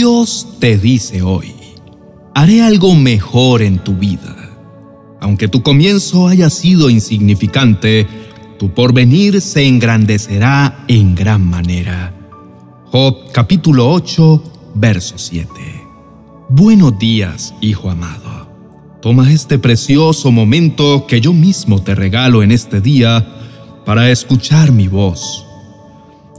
Dios te dice hoy, haré algo mejor en tu vida. Aunque tu comienzo haya sido insignificante, tu porvenir se engrandecerá en gran manera. Job capítulo 8, verso 7. Buenos días, hijo amado. Toma este precioso momento que yo mismo te regalo en este día para escuchar mi voz.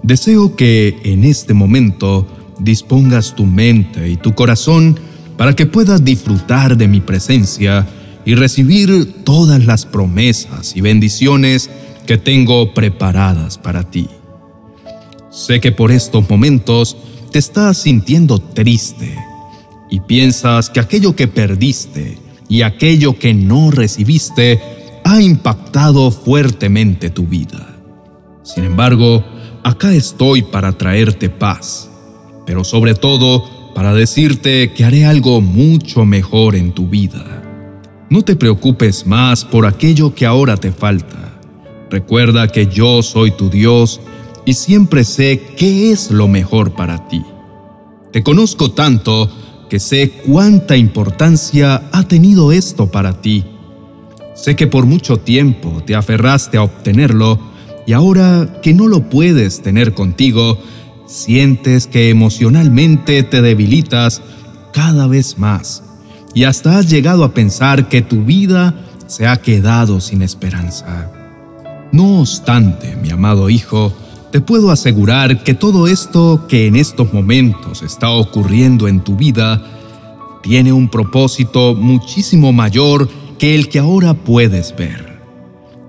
Deseo que en este momento dispongas tu mente y tu corazón para que puedas disfrutar de mi presencia y recibir todas las promesas y bendiciones que tengo preparadas para ti. Sé que por estos momentos te estás sintiendo triste y piensas que aquello que perdiste y aquello que no recibiste ha impactado fuertemente tu vida. Sin embargo, acá estoy para traerte paz, pero sobre todo para decirte que haré algo mucho mejor en tu vida. No te preocupes más por aquello que ahora te falta. Recuerda que yo soy tu Dios y siempre sé qué es lo mejor para ti. Te conozco tanto que sé cuánta importancia ha tenido esto para ti. Sé que por mucho tiempo te aferraste a obtenerlo y ahora que no lo puedes tener contigo, sientes que emocionalmente te debilitas cada vez más y hasta has llegado a pensar que tu vida se ha quedado sin esperanza. No obstante, mi amado hijo, te puedo asegurar que todo esto que en estos momentos está ocurriendo en tu vida tiene un propósito muchísimo mayor que el que ahora puedes ver.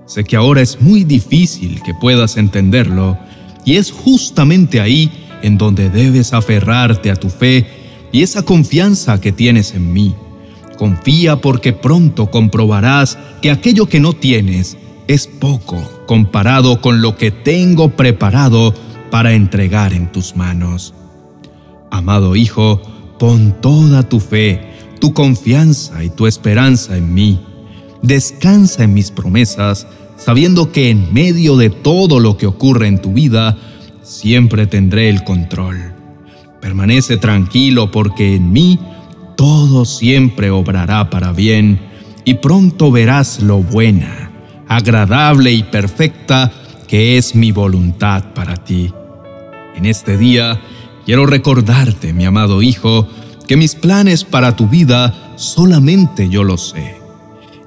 Sé que ahora es muy difícil que puedas entenderlo y es justamente ahí en donde debes aferrarte a tu fe y esa confianza que tienes en mí. Confía porque pronto comprobarás que aquello que no tienes es poco comparado con lo que tengo preparado para entregar en tus manos. Amado Hijo, pon toda tu fe, tu confianza y tu esperanza en mí. Descansa en mis promesas, sabiendo que en medio de todo lo que ocurre en tu vida, siempre tendré el control. Permanece tranquilo porque en mí todo siempre obrará para bien y pronto verás lo buena, agradable y perfecta que es mi voluntad para ti. En este día quiero recordarte, mi amado Hijo, que mis planes para tu vida solamente yo los sé.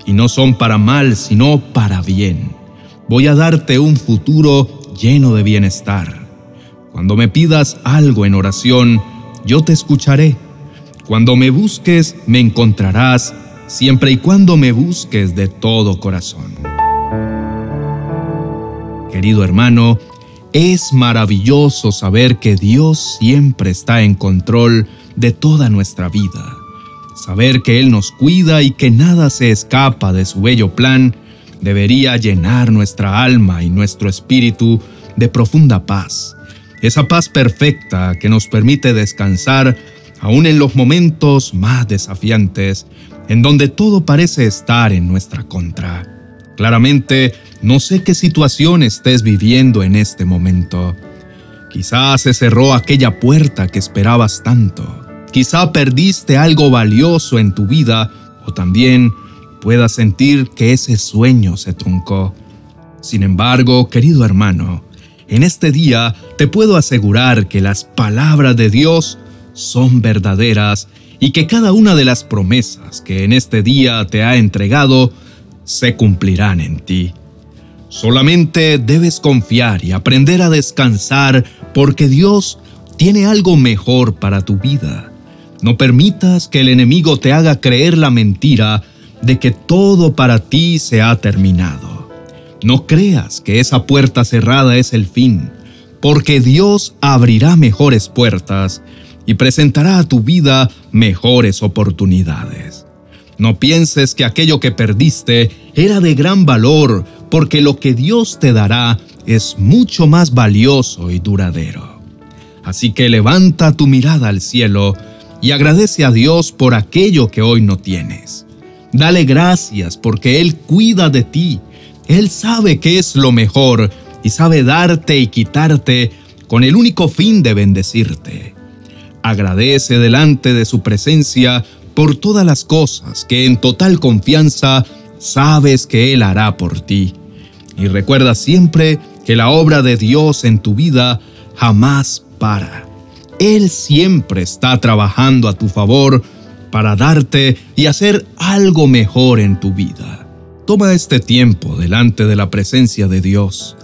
Y no son para mal, sino para bien. Voy a darte un futuro lleno de bienestar. Cuando me pidas algo en oración, yo te escucharé cuando me busques, me encontrarás, siempre y cuando me busques de todo corazón. Querido hermano, es maravilloso saber que Dios siempre está en control de toda nuestra vida. Saber que Él nos cuida y que nada se escapa de su bello plan debería llenar nuestra alma y nuestro espíritu de profunda paz. Esa paz perfecta que nos permite descansar aún en los momentos más desafiantes, en donde todo parece estar en nuestra contra. Claramente, no sé qué situación estés viviendo en este momento. Quizás se cerró aquella puerta que esperabas tanto. Quizá perdiste algo valioso en tu vida o también puedas sentir que ese sueño se truncó. Sin embargo, querido hermano, en este día te puedo asegurar que las palabras de Dios son verdaderas y que cada una de las promesas que en este día te ha entregado se cumplirán en ti. Solamente debes confiar y aprender a descansar porque Dios tiene algo mejor para tu vida. No permitas que el enemigo te haga creer la mentira de que todo para ti se ha terminado. No creas que esa puerta cerrada es el fin, porque Dios abrirá mejores puertas y presentará a tu vida mejores oportunidades. No pienses que aquello que perdiste era de gran valor, porque lo que Dios te dará es mucho más valioso y duradero. Así que levanta tu mirada al cielo y agradece a Dios por aquello que hoy no tienes. Dale gracias porque Él cuida de ti. Él sabe qué es lo mejor y sabe darte y quitarte con el único fin de bendecirte. agradece delante de su presencia por todas las cosas que en total confianza sabes que Él hará por ti. Y recuerda siempre que la obra de Dios en tu vida jamás para. Él siempre está trabajando a tu favor para darte y hacer algo mejor en tu vida. Toma este tiempo delante de la presencia de Dios.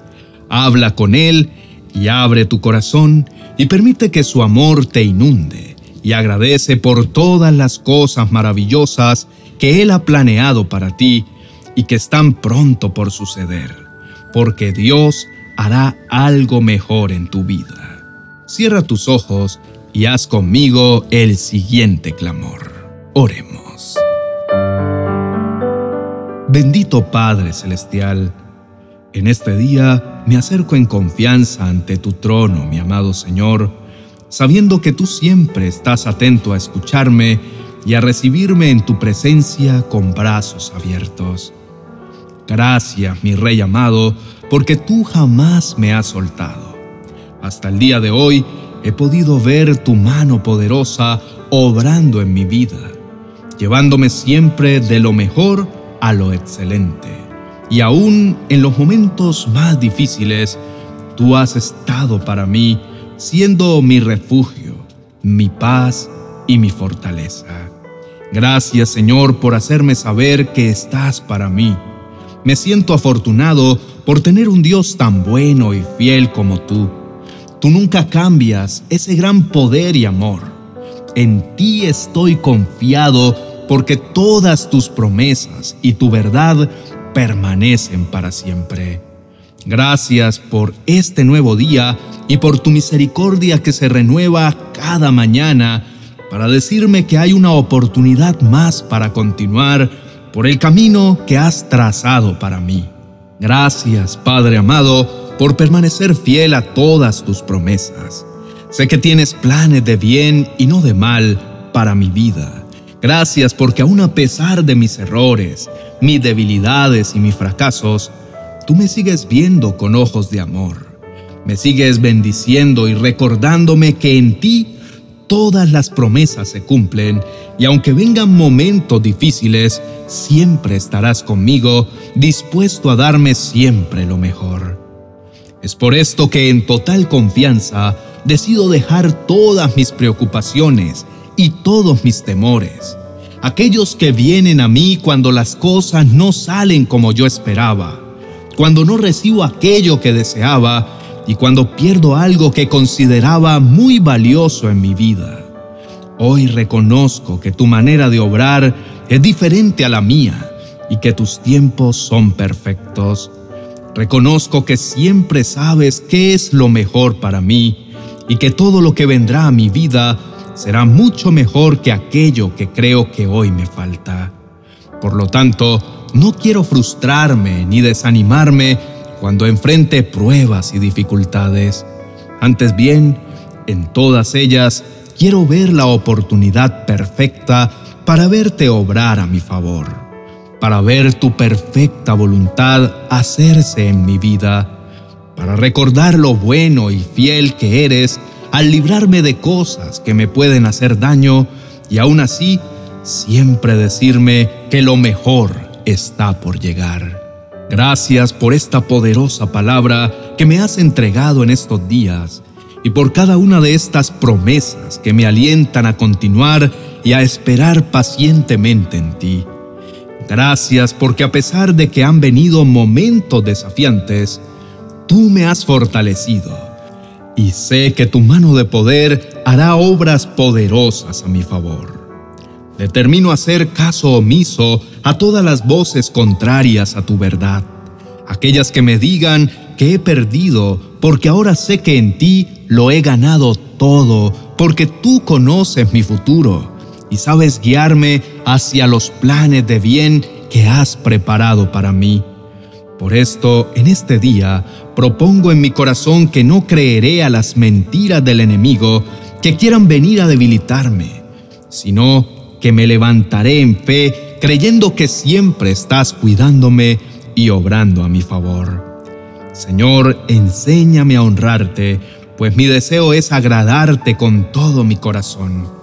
Habla con Él y abre tu corazón y permite que su amor te inunde y agradece por todas las cosas maravillosas que Él ha planeado para ti y que están pronto por suceder, porque Dios hará algo mejor en tu vida. Cierra tus ojos y haz conmigo el siguiente clamor. Oremos. Bendito Padre Celestial, en este día me acerco en confianza ante tu trono, mi amado Señor, sabiendo que tú siempre estás atento a escucharme y a recibirme en tu presencia con brazos abiertos. Gracias, mi Rey amado, porque tú jamás me has soltado. Hasta el día de hoy he podido ver tu mano poderosa obrando en mi vida, llevándome siempre de lo mejor a lo excelente. Y aún en los momentos más difíciles, tú has estado para mí, siendo mi refugio, mi paz y mi fortaleza. Gracias Señor por hacerme saber que estás para mí. Me siento afortunado por tener un Dios tan bueno y fiel como tú. Tú nunca cambias ese gran poder y amor. En ti estoy confiado porque todas tus promesas y tu verdad permanecen para siempre. Gracias por este nuevo día y por tu misericordia que se renueva cada mañana para decirme que hay una oportunidad más para continuar por el camino que has trazado para mí. Gracias, Padre amado, por permanecer fiel a todas tus promesas. Sé que tienes planes de bien y no de mal para mi vida. Gracias porque aun a pesar de mis errores, mis debilidades y mis fracasos, tú me sigues viendo con ojos de amor. Me sigues bendiciendo y recordándome que en ti todas las promesas se cumplen y aunque vengan momentos difíciles, siempre estarás conmigo, dispuesto a darme siempre lo mejor. Es por esto que en total confianza decido dejar todas mis preocupaciones y todos mis temores, aquellos que vienen a mí cuando las cosas no salen como yo esperaba, cuando no recibo aquello que deseaba y cuando pierdo algo que consideraba muy valioso en mi vida. Hoy reconozco que tu manera de obrar es diferente a la mía y que tus tiempos son perfectos. Reconozco que siempre sabes qué es lo mejor para mí y que todo lo que vendrá a mi vida será mucho mejor que aquello que creo que hoy me falta. Por lo tanto, no quiero frustrarme ni desanimarme cuando enfrente pruebas y dificultades. Antes bien, en todas ellas quiero ver la oportunidad perfecta para verte obrar a mi favor, para ver tu perfecta voluntad hacerse en mi vida, para recordar lo bueno y fiel que eres al librarme de cosas que me pueden hacer daño y aún así siempre decirme que lo mejor está por llegar. Gracias por esta poderosa palabra que me has entregado en estos días y por cada una de estas promesas que me alientan a continuar y a esperar pacientemente en ti. Gracias porque a pesar de que han venido momentos desafiantes, tú me has fortalecido y sé que tu mano de poder hará obras poderosas a mi favor. Determino hacer caso omiso a todas las voces contrarias a tu verdad, aquellas que me digan que he perdido, porque ahora sé que en ti lo he ganado todo, porque tú conoces mi futuro y sabes guiarme hacia los planes de bien que has preparado para mí. Por esto, en este día, propongo en mi corazón que no creeré a las mentiras del enemigo que quieran venir a debilitarme, sino que me levantaré en fe, creyendo que siempre estás cuidándome y obrando a mi favor. Señor, enséñame a honrarte, pues mi deseo es agradarte con todo mi corazón.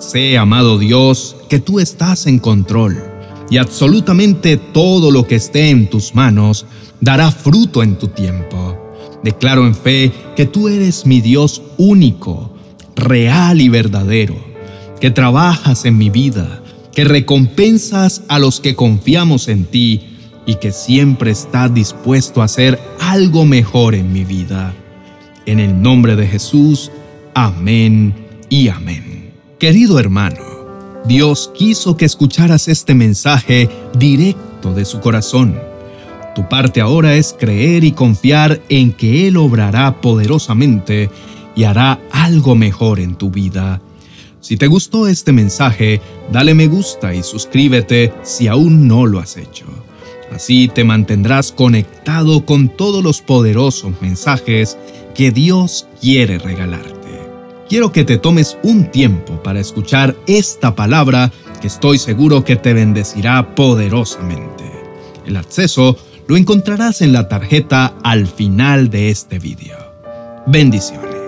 Sé, amado Dios, que tú estás en control y absolutamente todo lo que esté en tus manos dará fruto en tu tiempo. Declaro en fe que tú eres mi Dios único, real y verdadero, que trabajas en mi vida, que recompensas a los que confiamos en ti y que siempre estás dispuesto a hacer algo mejor en mi vida. En el nombre de Jesús, amén y amén. Querido hermano, Dios quiso que escucharas este mensaje directo de su corazón. Tu parte ahora es creer y confiar en que Él obrará poderosamente y hará algo mejor en tu vida. Si te gustó este mensaje, dale me gusta y suscríbete si aún no lo has hecho. Así te mantendrás conectado con todos los poderosos mensajes que Dios quiere regalarte. Quiero que te tomes un tiempo para escuchar esta palabra que estoy seguro que te bendecirá poderosamente. El acceso lo encontrarás en la tarjeta al final de este video. Bendiciones.